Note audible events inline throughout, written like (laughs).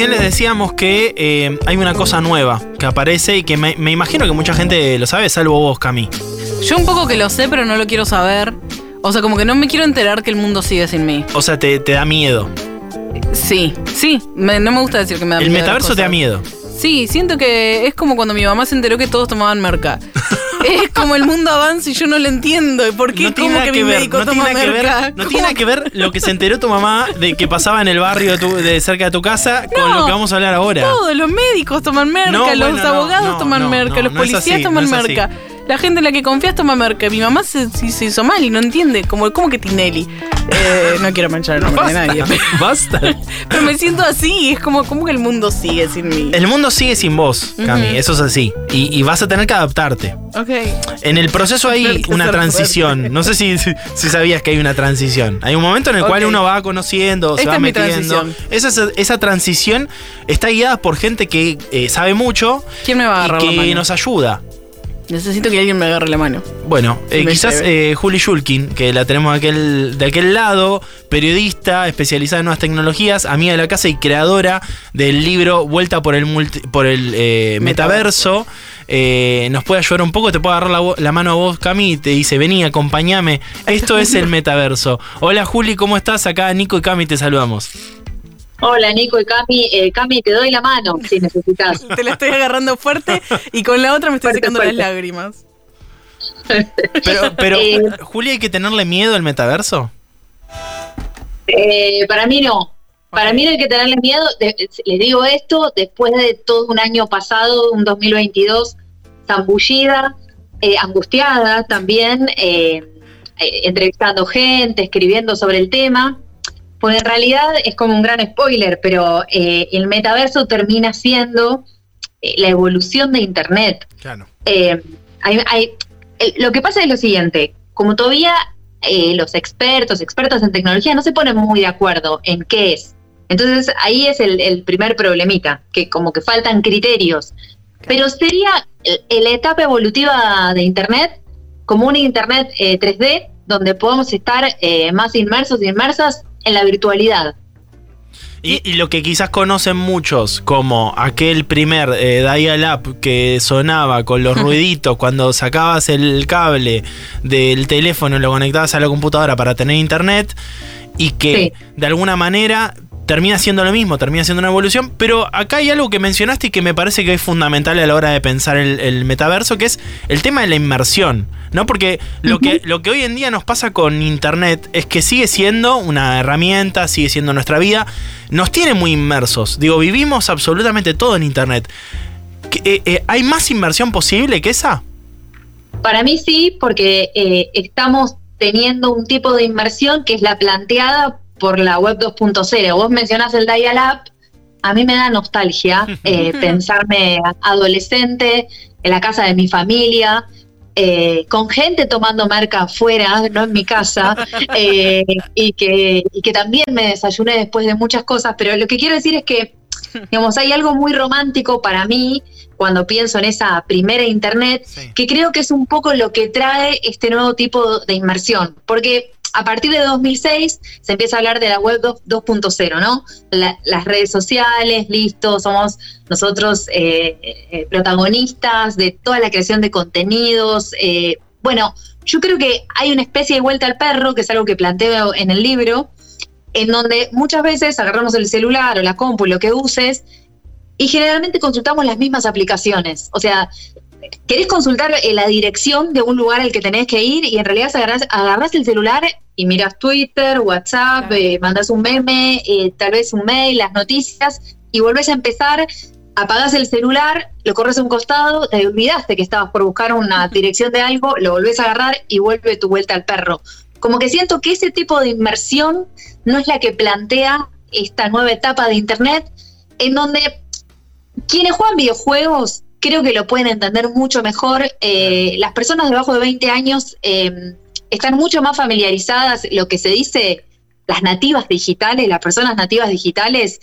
Recién les decíamos que eh, hay una cosa nueva que aparece y que me, me imagino que mucha gente lo sabe, salvo vos, Cami. Yo un poco que lo sé, pero no lo quiero saber. O sea, como que no me quiero enterar que el mundo sigue sin mí. O sea, te, te da miedo. Sí, sí. me- no me gusta decir que me da El miedo las metaverso te da miedo. Sí, siento que es como cuando mi mamá se enteró que todos tomaban merca. (laughs) es como el mundo avanza y yo no lo entiendo. ¿Y ¿Por qué? No tiene ¿Cómo nada que, que ver, no tiene nada que merca? ver, no tiene ¿Cómo nada que ver lo que se enteró tu mamá de que pasaba en el barrio de, tu- de cerca de tu casa con No, lo que vamos a hablar ahora. Todos los médicos toman merca, No, los bueno, no, abogados toman merca, los policías así, toman es así. La gente en la que confías toma merca. Mi mamá se, se- se hizo mal y no entiende. Como, ¿Cómo que Tinelli? Eh, no quiero manchar el nombre de nadie. Pero, basta. (laughs) pero me siento así. Es como, ¿cómo que el mundo sigue sin mí? El mundo sigue sin vos, Cami, eso es así. Y, y vas a tener que adaptarte. Ok. En el proceso hay una transición. fuerte. No sé si, si, si sabías que hay una transición. Hay un momento en el cual uno va conociendo, se va es metiendo. Esa, esa transición está guiada por gente que eh, sabe mucho ¿Quién me va a y agarrar la que mano? nos ayuda. Necesito que alguien me agarre la mano. Bueno, eh, quizás lleve. eh, Juli Shulkin, que la tenemos de aquel, de aquel lado, periodista especializada en nuevas tecnologías, amiga de la casa y creadora del libro Vuelta por el, multi- por el eh, metaverso. eh, nos puede ayudar un poco, te puede agarrar la, la mano a vos, Cami, y te dice, vení, acompáñame. Esto es el metaverso. Hola Juli, ¿cómo estás? Acá Nico y Cami te saludamos. Hola Nico y Cami, Eh, Cami te doy la mano si necesitas. (laughs) Te la estoy agarrando fuerte y con la otra me estoy Fuerte, secando fuerte. las lágrimas. (laughs) Pero, pero Eh. Juli, ¿hay que tenerle miedo al metaverso? Eh, para mí no. Para mí no hay que tenerle miedo. Les digo esto después de todo un año pasado, un 2022, zambullida, eh, angustiada también, eh, eh, entrevistando gente, escribiendo sobre el tema. Pues en realidad es como un gran spoiler, pero eh, el metaverso termina siendo eh, la evolución de Internet. Claro. Eh, hay- hay- lo que pasa es lo siguiente, como todavía eh, los expertos, expertas en tecnología no se ponen muy de acuerdo en qué es. Entonces ahí es el, el primer problemita, que como que faltan criterios. Pero sería la etapa evolutiva de Internet como un Internet eh, 3D donde podamos estar eh, más inmersos y inmersas en la virtualidad. Y, y lo que quizás conocen muchos, como aquel primer eh, dial-up que sonaba con los (laughs) ruiditos cuando sacabas el cable del teléfono y lo conectabas a la computadora para tener internet, y que de alguna manera termina siendo lo mismo, termina siendo una evolución, pero acá hay algo que mencionaste y que me parece que es fundamental a la hora de pensar el, el metaverso, que es el tema de la inmersión, ¿no? Porque lo, que, lo que hoy en día nos pasa con Internet es que sigue siendo una herramienta, sigue siendo nuestra vida, nos tiene muy inmersos, digo, vivimos absolutamente todo en Internet. ¿Qué- eh, eh, ¿Hay más inmersión posible que esa? Para mí sí, porque eh, estamos teniendo un tipo de inmersión que es la planteada por la web 2.0. Vos mencionás el dial-up, a mí me da nostalgia (laughs) eh, pensarme adolescente en la casa de mi familia, eh, con gente tomando marca afuera, no en mi casa, (laughs) eh, y, que, y que también me desayuné después de muchas cosas, pero lo que quiero decir es que, digamos, hay algo muy romántico para mí cuando pienso en esa primera internet, que creo que es un poco lo que trae este nuevo tipo de inmersión, porque a partir de 2006 se empieza a hablar de la web 2- 2.0, ¿no? La- las redes sociales, listo, somos nosotros eh, eh, protagonistas de toda la creación de contenidos. eh, bueno, yo creo que hay una especie de vuelta al perro, que es algo que planteo en el libro, en donde muchas veces agarramos el celular o la compu, lo que uses, y generalmente consultamos las mismas aplicaciones. O sea, querés consultar la dirección de un lugar al que tenés que ir y en realidad agarrás, agarrás el celular y miras Twitter, WhatsApp, Claro. eh, mandás un meme, eh, tal vez un mail, las noticias y volvés a empezar, apagás el celular, lo corres a un costado, te olvidaste que estabas por buscar una dirección de algo, lo volvés a agarrar y vuelve tu vuelta al perro. Como que siento que ese tipo de inmersión no es la que plantea esta nueva etapa de Internet, en donde quienes juegan videojuegos creo que lo pueden entender mucho mejor. Eh, las personas debajo de 20 años eh, están mucho más familiarizadas, lo que se dice, las nativas digitales, las personas nativas digitales.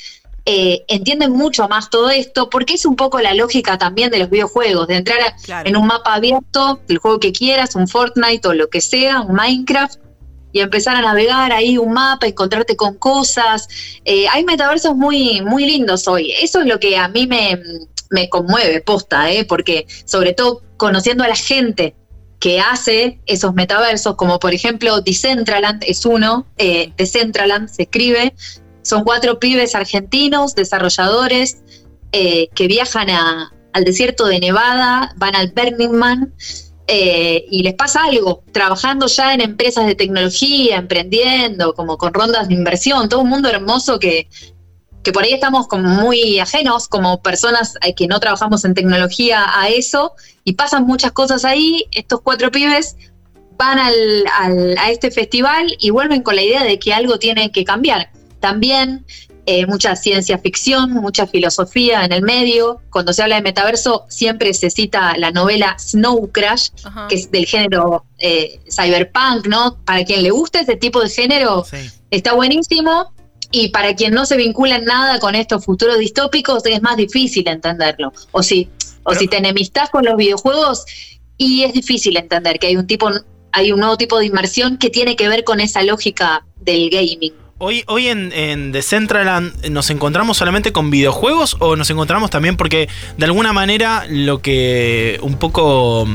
eh, entienden mucho más todo esto porque es un poco la lógica también de los videojuegos, de entrar a- Claro. en un mapa abierto, el juego que quieras, un Fortnite o lo que sea, un Minecraft, y empezar a navegar ahí un mapa, encontrarte con cosas. Eh, hay metaversos muy, muy lindos hoy. Eso es lo que a mí me, me conmueve, posta, ¿eh? porque sobre todo conociendo a la gente que hace esos metaversos, como por ejemplo Decentraland es uno, eh, Decentraland se escribe, son cuatro pibes argentinos, desarrolladores, eh, que viajan al desierto de Nevada, van al Burning Man eh, y les pasa algo, trabajando ya en empresas de tecnología, emprendiendo, como con rondas de inversión, todo un mundo hermoso que, que por ahí estamos como muy ajenos como personas eh, que no trabajamos en tecnología a eso y pasan muchas cosas ahí. Estos cuatro pibes van a este festival y vuelven con la idea de que algo tiene que cambiar. También eh, mucha ciencia ficción, mucha filosofía en el medio. Cuando se habla de metaverso, siempre se cita la novela Snow Crash, que es del género eh, cyberpunk, ¿no? Para quien le guste ese tipo de género, está buenísimo. Y para quien no se vincula en nada con estos futuros distópicos, es más difícil entenderlo. O si, o si te enemistás con los videojuegos, y es difícil entender que hay un tipo, hay un nuevo tipo de inmersión que tiene que ver con esa lógica del gaming. Hoy, hoy en, en Decentraland nos encontramos solamente con videojuegos o nos encontramos también porque de alguna manera lo que un poco...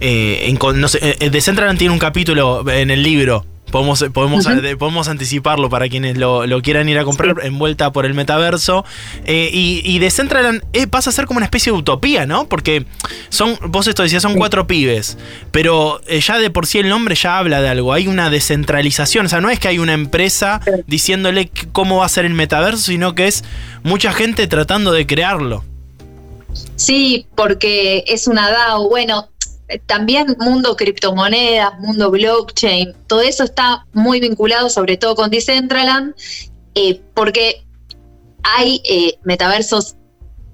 Eh, en, no sé, eh, Decentraland tiene un capítulo en el libro Podemos, podemos, podemos anticiparlo para quienes lo, quieran ir a comprar envuelta por el metaverso. Eh, y, y Decentraland eh, pasa a ser como una especie de utopía, ¿no? Porque son, vos esto decías, son cuatro pibes, pero eh, ya de por sí el nombre ya habla de algo. Hay una descentralización, o sea, no es que hay una empresa diciéndole cómo va a ser el metaverso, sino que es mucha gente tratando de crearlo. Sí, porque es una DAO. Bueno, también mundo criptomonedas, mundo blockchain, todo eso está muy vinculado sobre todo con Decentraland, eh, porque hay eh, metaversos,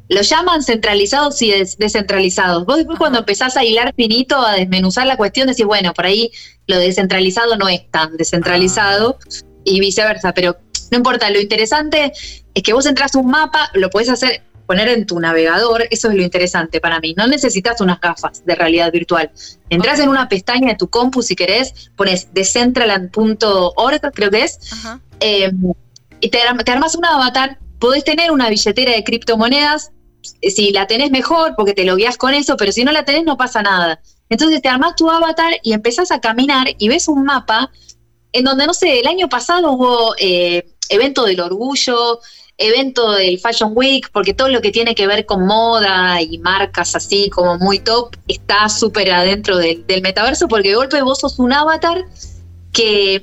lo llaman centralizados y descentralizados. Vos después cuando empezás a hilar finito, a desmenuzar la cuestión, decís, bueno, por ahí lo descentralizado no es tan descentralizado y viceversa, pero no importa, lo interesante es que vos entras un mapa, lo podés hacer poner en tu navegador, eso es lo interesante para mí. No necesitas unas gafas de realidad virtual. Entras en una pestaña de tu compu si querés, pones decentraland.org, creo que es, eh, y te, armas un avatar. Podés tener una billetera de criptomonedas, si la tenés mejor, porque te lo guías con eso, pero si no la tenés no pasa nada. Entonces te armas tu avatar y empezás a caminar y ves un mapa en donde, no sé, el año pasado hubo eh, evento del orgullo, evento del Fashion Week, porque todo lo que tiene que ver con moda y marcas así como muy top está súper adentro del, metaverso, porque de golpe vos sos un avatar que...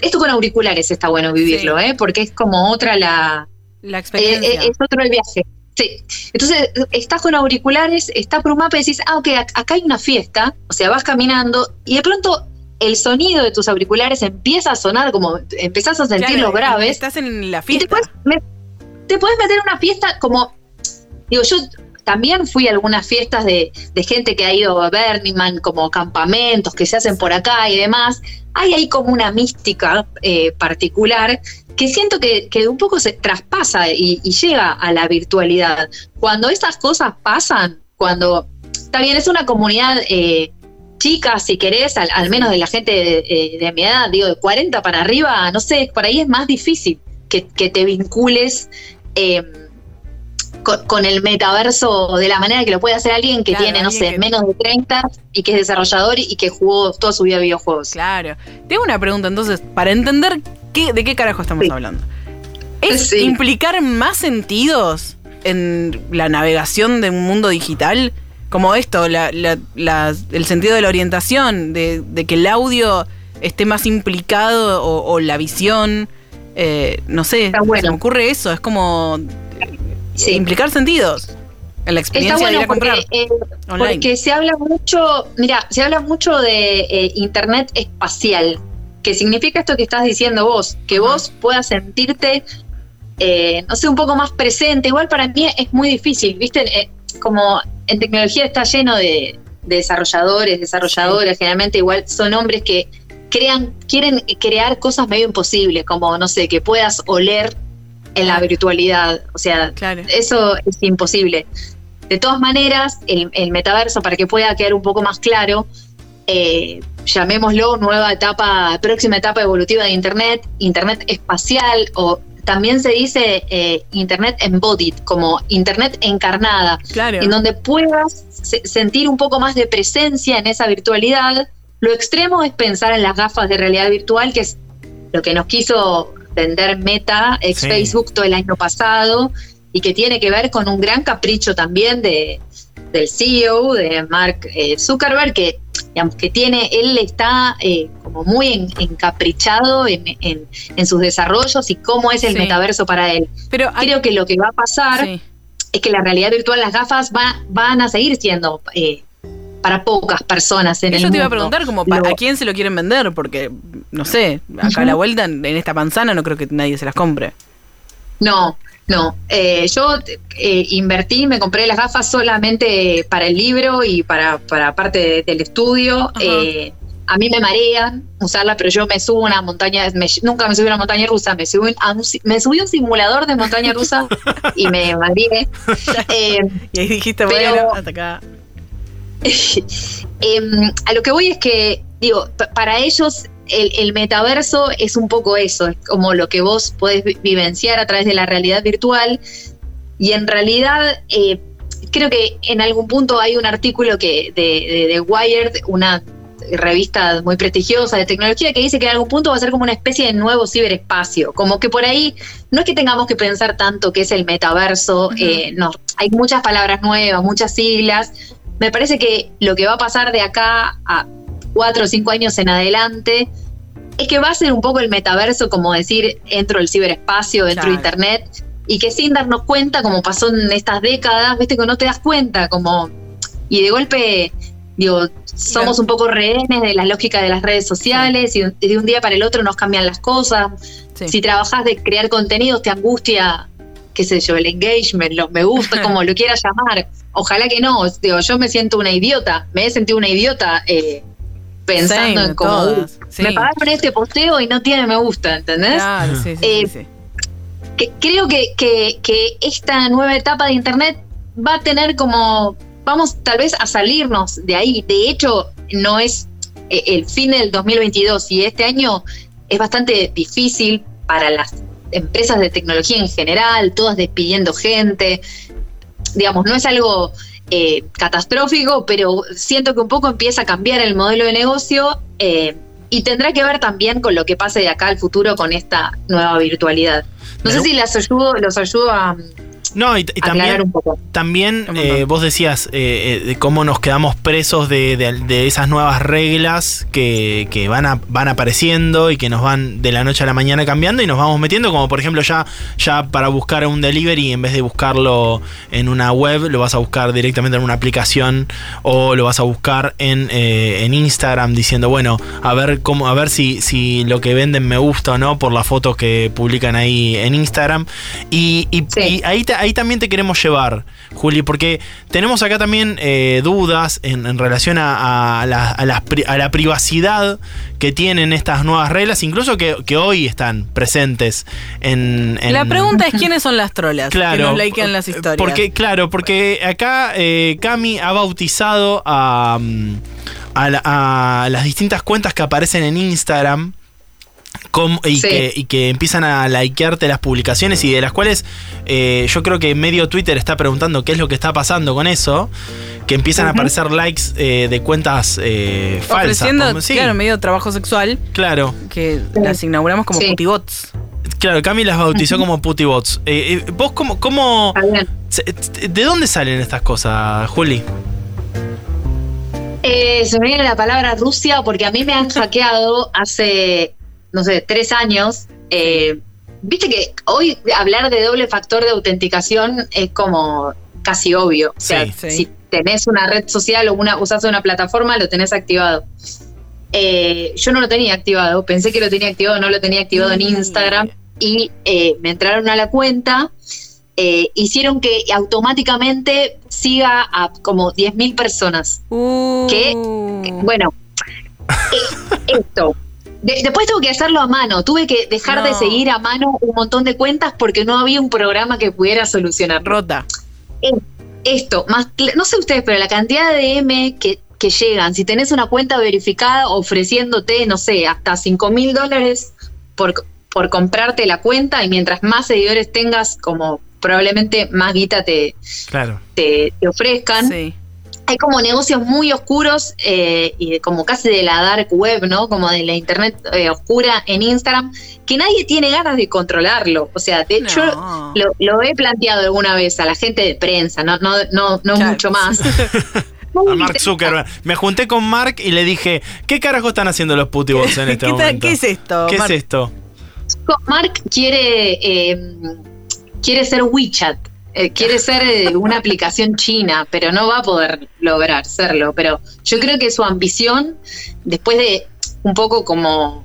Esto con auriculares está bueno vivirlo, ¿eh? porque es como otra la... La experiencia. Eh, es otro el viaje. Sí. Entonces, estás con auriculares, estás por un mapa y decís, ah, ok, acá hay una fiesta, o sea, vas caminando y de pronto el sonido de tus auriculares empieza a sonar como empezás a sentir los graves. Estás en la fiesta te puedes meter en una fiesta como, digo, yo también fui a algunas fiestas de, gente que ha ido a Burning Man, como campamentos que se hacen por acá y demás. Hay ahí como una mística eh, particular que siento que, un poco se traspasa y, llega a la virtualidad. Cuando esas cosas pasan, cuando, está bien, es una comunidad eh, chica, si querés, al, menos de la gente de, de, mi edad, digo, de 40 para arriba, no sé, por ahí es más difícil que, que te vincules Em, con, el metaverso de la manera que lo puede hacer alguien que tiene, no sé, menos de 30 y que es desarrollador y que jugó toda su vida videojuegos. Claro. Tengo una pregunta entonces, para entender qué, de qué carajo estamos hablando. ¿Es implicar más sentidos en la navegación de un mundo digital? Como esto, el sentido de la orientación, de, que el audio esté más implicado o la visión. Eh, no sé, se me ocurre eso, es como implicar sentidos en la experiencia de ir a comprar eh, Porque se habla mucho, mira, se habla mucho de eh, internet espacial, que significa esto que estás diciendo vos, que vos puedas sentirte, no sé, un poco más presente. Igual para mí es muy difícil, ¿viste? como en tecnología está lleno de, desarrolladores, desarrolladoras, generalmente igual son hombres que crean, quieren crear cosas medio imposibles, como, no sé, que puedas oler en la virtualidad. O sea, eso es imposible. De todas maneras, el, metaverso, para que pueda quedar un poco más claro, eh, llamémoslo nueva etapa, próxima etapa evolutiva de Internet, Internet espacial o también se dice eh, Internet embodied, como Internet encarnada, claro. en donde puedas sentir un poco más de presencia en esa virtualidad. Lo extremo es pensar en las gafas de realidad virtual, que es lo que nos quiso vender Meta, ex Facebook, todo el año pasado, y que tiene que ver con un gran capricho también de, del CEO, de Mark eh, Zuckerberg, que digamos que tiene, él está eh, como muy encaprichado en, en, sus desarrollos y cómo es el metaverso para él. Pero Creo que lo que va a pasar es que la realidad virtual, las gafas va, van a seguir siendo eh, para pocas personas en el mundo. Yo te iba a preguntar como a quién se lo quieren vender, porque no sé, acá a la vuelta en esta panzana no creo que nadie se las compre. No, no, eh, yo eh, invertí, me compré las gafas solamente para el libro y para, para parte del estudio. Eh, a mí me marean usarla, pero yo me subo a una montaña, nunca me subí a una montaña rusa, me subí a un, me subí un simulador de montaña rusa (laughs) y me mareé. (laughs) y ahí dijiste, bueno, hasta acá. (laughs) Em, a lo que voy es que, digo, para ellos el, metaverso es un poco eso, es como lo que vos podés vivenciar a través de la realidad virtual. Y en realidad, eh, creo que en algún punto hay un artículo que de, de, Wired, una revista muy prestigiosa de tecnología, que dice que en algún punto va a ser como una especie de nuevo ciberespacio. Como que por ahí no es que tengamos que pensar tanto que es el metaverso, eh, no, hay muchas palabras nuevas, muchas siglas. Me parece que lo que va a pasar de acá a cuatro o cinco años en adelante, es que va a ser un poco el metaverso, como decir, entro el ciberespacio, dentro de Internet, y que sin darnos cuenta, como pasó en estas décadas, viste que no te das cuenta, como, y de golpe, digo, somos un poco rehenes de la lógica de las redes sociales, y de un día para el otro nos cambian las cosas. Si trabajas de crear contenidos, te angustia qué sé yo, el engagement, los me gusta, (laughs) como lo quieras llamar. Ojalá que no, digo, yo me siento una idiota, me he sentido una idiota eh, pensando en cómo me pagaron este posteo y no tiene me gusta, ¿entendés? Eh, creo que, que, esta nueva etapa de Internet va a tener como, vamos tal vez a salirnos de ahí. De hecho, no es eh, el fin del 2022 y este año es bastante difícil para las empresas de tecnología en general, todas despidiendo gente. Digamos, no es algo eh, catastrófico, pero siento que un poco empieza a cambiar el modelo de negocio eh, y tendrá que ver también con lo que pase de acá al futuro con esta nueva virtualidad. No sé si las ayudo, los ayudo a, no, y, también, también eh, vos decías eh, eh, de cómo nos quedamos presos de, esas nuevas reglas que, van, van apareciendo y que nos van de la noche a la mañana cambiando y nos vamos metiendo, como por ejemplo ya, ya para buscar un delivery, en vez de buscarlo en una web, lo vas a buscar directamente en una aplicación o lo vas a buscar en, en Instagram diciendo, bueno, a ver cómo, a ver si, si lo que venden me gusta o no por la foto que publican ahí en Instagram. Y, y ahí te ahí también te queremos llevar, Juli, porque tenemos acá también eh, dudas en, relación a, la, privacidad que tienen estas nuevas reglas, incluso que, hoy están presentes en, La pregunta es quiénes son las trolas claro, que nos likean las historias. Porque, claro, porque acá eh, Cami ha bautizado a, a las distintas cuentas que aparecen en Instagram y, que, empiezan a likearte las publicaciones y de las cuales eh, yo creo que medio Twitter está preguntando qué es lo que está pasando con eso, que empiezan a aparecer likes eh, de cuentas eh, falsas. claro, medio trabajo sexual. Claro. Que las inauguramos como putibots. Claro, Cami las bautizó como putibots. ¿Vos cómo, cómo ¿De dónde salen estas cosas, Juli? se me viene la palabra Rusia porque a mí me han hackeado hace no sé, tres años, eh, viste que hoy hablar de doble factor de autenticación es como casi obvio. O sea, si tenés una red social o una, usas una plataforma, lo tenés activado. Eh, yo no lo tenía activado, pensé que lo tenía activado, no lo tenía activado en mm. Instagram y eh, me entraron a la cuenta. hicieron que automáticamente siga a como 10.000 personas. Uh. Que, bueno, (laughs) esto, después tuve que hacerlo a mano, tuve que dejar de seguir a mano un montón de cuentas porque no había un programa que pudiera solucionar. Rota. esto, más, no sé ustedes, pero la cantidad de M que que llegan. Si tenés una cuenta verificada ofreciéndote, no sé, hasta 5 mil dólares por, por comprarte la cuenta y mientras más seguidores tengas, como probablemente más guita te, claro. te, ofrezcan. Sí hay como negocios muy oscuros eh, y como casi de la dark web, ¿no? Como de la internet eh, oscura en Instagram, que nadie tiene ganas de controlarlo. O sea, de hecho, lo, he planteado alguna vez a la gente de prensa, no, no, no, no mucho más. (laughs) a Mark Zuckerberg. Me junté con Mark y le dije, ¿qué carajo están haciendo los putibots en (laughs) este momento? ¿Qué es esto? ¿Qué es esto? Mark quiere, eh, quiere ser WeChat. Eh, quiere ser eh, una aplicación china, pero no va a poder lograr serlo. Pero yo creo que su ambición, después de un poco como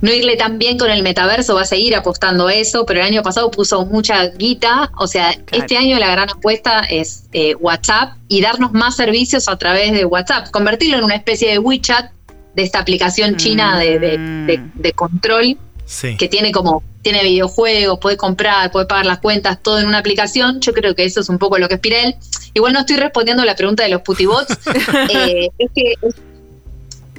no irle tan bien con el metaverso, va a seguir apostando a eso, pero el año pasado puso mucha guita, o sea, este año la gran apuesta es eh, WhatsApp y darnos más servicios a través de WhatsApp, convertirlo en una especie de WeChat, de esta aplicación china de, de control, que tiene como tiene videojuegos, puede comprar, puede pagar las cuentas, todo en una aplicación. Yo creo que eso es un poco lo que aspira él. Igual no estoy respondiendo a la pregunta de los putibots. (laughs) eh, es que,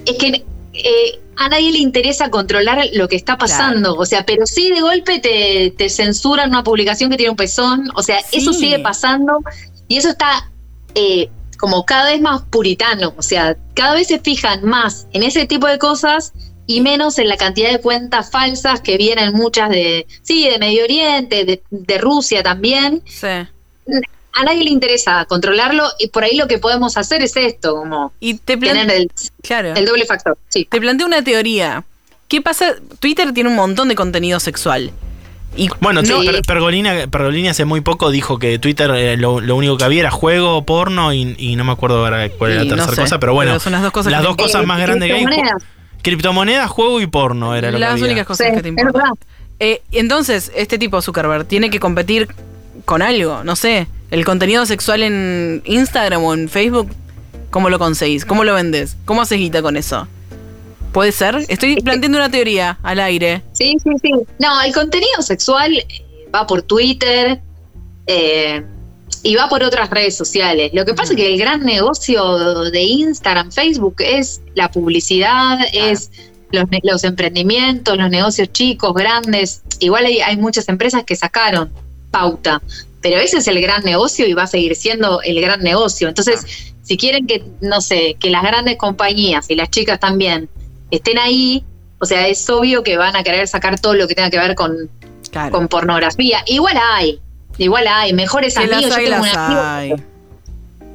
es que eh, a nadie le interesa controlar lo que está pasando. O sea, pero sí de golpe te, te, censuran una publicación que tiene un pezón. O sea, eso sigue pasando y eso está eh, como cada vez más puritano. O sea, cada vez se fijan más en ese tipo de cosas y menos en la cantidad de cuentas falsas que vienen muchas de, sí, de Medio Oriente, de, Rusia también. Sí. A nadie le interesa controlarlo y por ahí lo que podemos hacer es esto, como y te tener el, claro. el doble factor. Sí. Te planteo una teoría. ¿Qué pasa? Twitter tiene un montón de contenido sexual. Y bueno, Pergolina, Pergolina, hace muy poco dijo que Twitter eh, lo, único que había era juego, porno y, no me acuerdo ahora cuál era la tercera cosa, pero bueno, son las dos cosas, las dos cosas más grandes que hay. Criptomonedas, juego y porno era lo Las únicas cosas que te importan. Eh, entonces, este tipo Zuckerberg tiene que competir con algo, no sé. El contenido sexual en Instagram o en Facebook, ¿cómo lo conseguís? ¿Cómo lo vendes? ¿Cómo haces guita con eso? ¿Puede ser? Estoy planteando una teoría al aire. Sí, sí, sí. No, el contenido sexual va por Twitter, eh, y va por otras redes sociales. Lo que pasa es que el gran negocio de Instagram, Facebook es la publicidad, es los, emprendimientos, los negocios chicos, grandes. Igual hay, muchas empresas que sacaron pauta, pero ese es el gran negocio y va a seguir siendo el gran negocio. Entonces, si quieren que, no sé, que las grandes compañías y las chicas también estén ahí, o sea, es obvio que van a querer sacar todo lo que tenga que ver con, con pornografía. Igual hay, Igual hay, mejores amigos. yo tengo un amigo.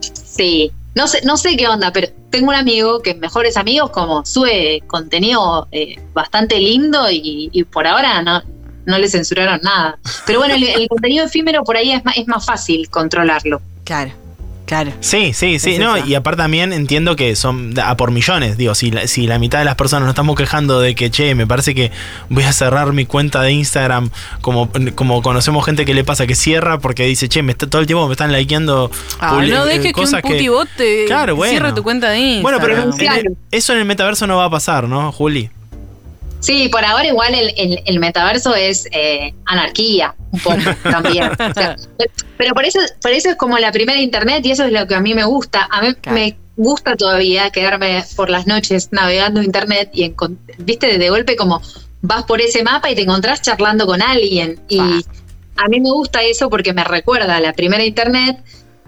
Sí, no sé, no sé qué onda, pero tengo un amigo que mejores amigos como sube contenido eh, bastante lindo y, por ahora no, no le censuraron nada. Pero bueno, el, el contenido efímero por ahí es más, es más fácil controlarlo. Claro. Claro. Sí, sí, sí. no, y aparte también entiendo que son a por millones. Digo, si la, si la mitad de las personas nos estamos quejando de que, che, me parece que voy a cerrar mi cuenta de Instagram, como, como conocemos gente que le pasa que cierra porque dice, che, me está, todo el tiempo me están likeando ah, no dejes que un putibot te claro, cierre tu cuenta de Instagram. Bueno, pero eso en el metaverso no va a pasar, ¿no, Juli? Sí, por ahora igual el, metaverso es eh, anarquía, un poco (laughs) también. pero por eso, por eso es como la primera internet y eso es lo que a mí me gusta. A mí me gusta todavía quedarme por las noches navegando internet y, viste, de golpe como vas por ese mapa y te encontrás charlando con alguien. Y a mí me gusta eso porque me recuerda a la primera internet.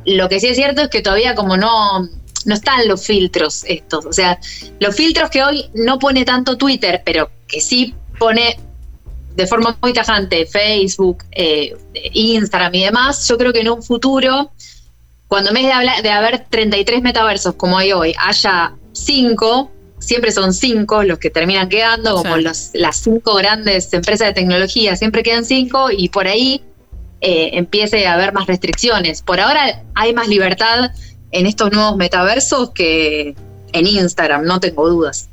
Lo que sí es cierto es que todavía como no no están los filtros estos. O sea, los filtros que hoy no pone tanto Twitter, pero que sí pone de forma muy tajante Facebook, eh, Instagram y demás, yo creo que en un futuro, cuando en vez de, de haber 33 metaversos como hay hoy, haya 5, siempre son 5 los que terminan quedando, como las 5 grandes empresas de tecnología, siempre quedan 5 y por ahí eh, empiece a haber más restricciones. Por ahora hay más libertad en estos nuevos metaversos que en Instagram, no tengo dudas.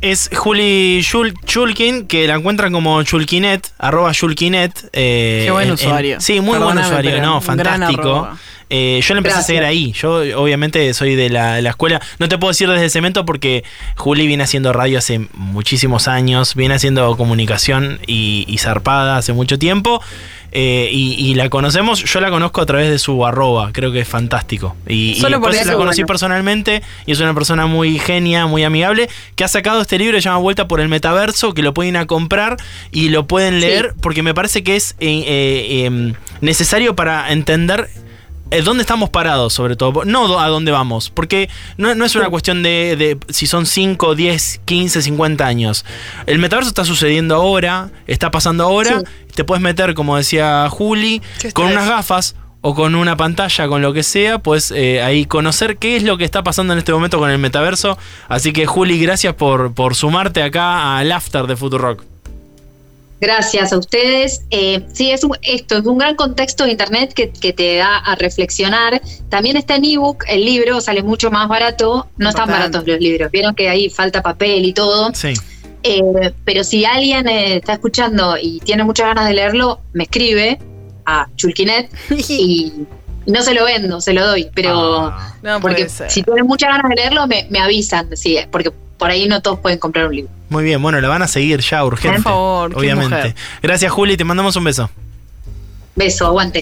Es Juli Chulkin, que la encuentran como Chulkinet, arroba Chulkinet. Eh, Qué buen usuario. sí, muy buen usuario, ¿no? Fantástico. Eh, yo le empecé a seguir ahí. Yo, obviamente, soy de la, escuela. No te puedo decir desde cemento porque Juli viene haciendo radio hace muchísimos años. Viene haciendo comunicación y, y zarpada hace mucho tiempo. Eh, y, la conocemos. Yo la conozco a través de su arroba, creo que es fantástico. Y, Solo por la conocí personalmente y es una persona muy genia, muy amigable, que ha sacado este libro que se llama Vuelta por el Metaverso, que lo pueden ir a comprar y lo pueden leer porque me parece que es eh, em, necesario para entender eh, dónde estamos parados, sobre todo. No a dónde vamos. Porque no, es una cuestión de, si son 5, 10, 15, 50 años. El metaverso está sucediendo ahora, está pasando ahora. Te puedes meter, como decía Juli, con unas gafas o con una pantalla, con lo que sea, pues eh, ahí conocer qué es lo que está pasando en este momento con el metaverso. Así que Juli, gracias por, por sumarte acá al after de Futurock. Gracias a ustedes. Eh, sí, es esto es un gran contexto de Internet que, te da a reflexionar. También está en ebook, el libro sale mucho más barato. No están baratos los libros. Vieron que ahí falta papel y todo. Sí. Eh, pero si alguien eh, está escuchando y tiene muchas ganas de leerlo, me escribe a Chulkinet (laughs) y, no se lo vendo, se lo doy. Pero ah. porque si tienen muchas ganas de leerlo, me, me avisan. Sí, porque por ahí no todos pueden comprar un libro. Muy bien, bueno, la van a seguir ya, urgente. Por favor, obviamente. Gracias, Juli, te mandamos un beso. Beso, aguante.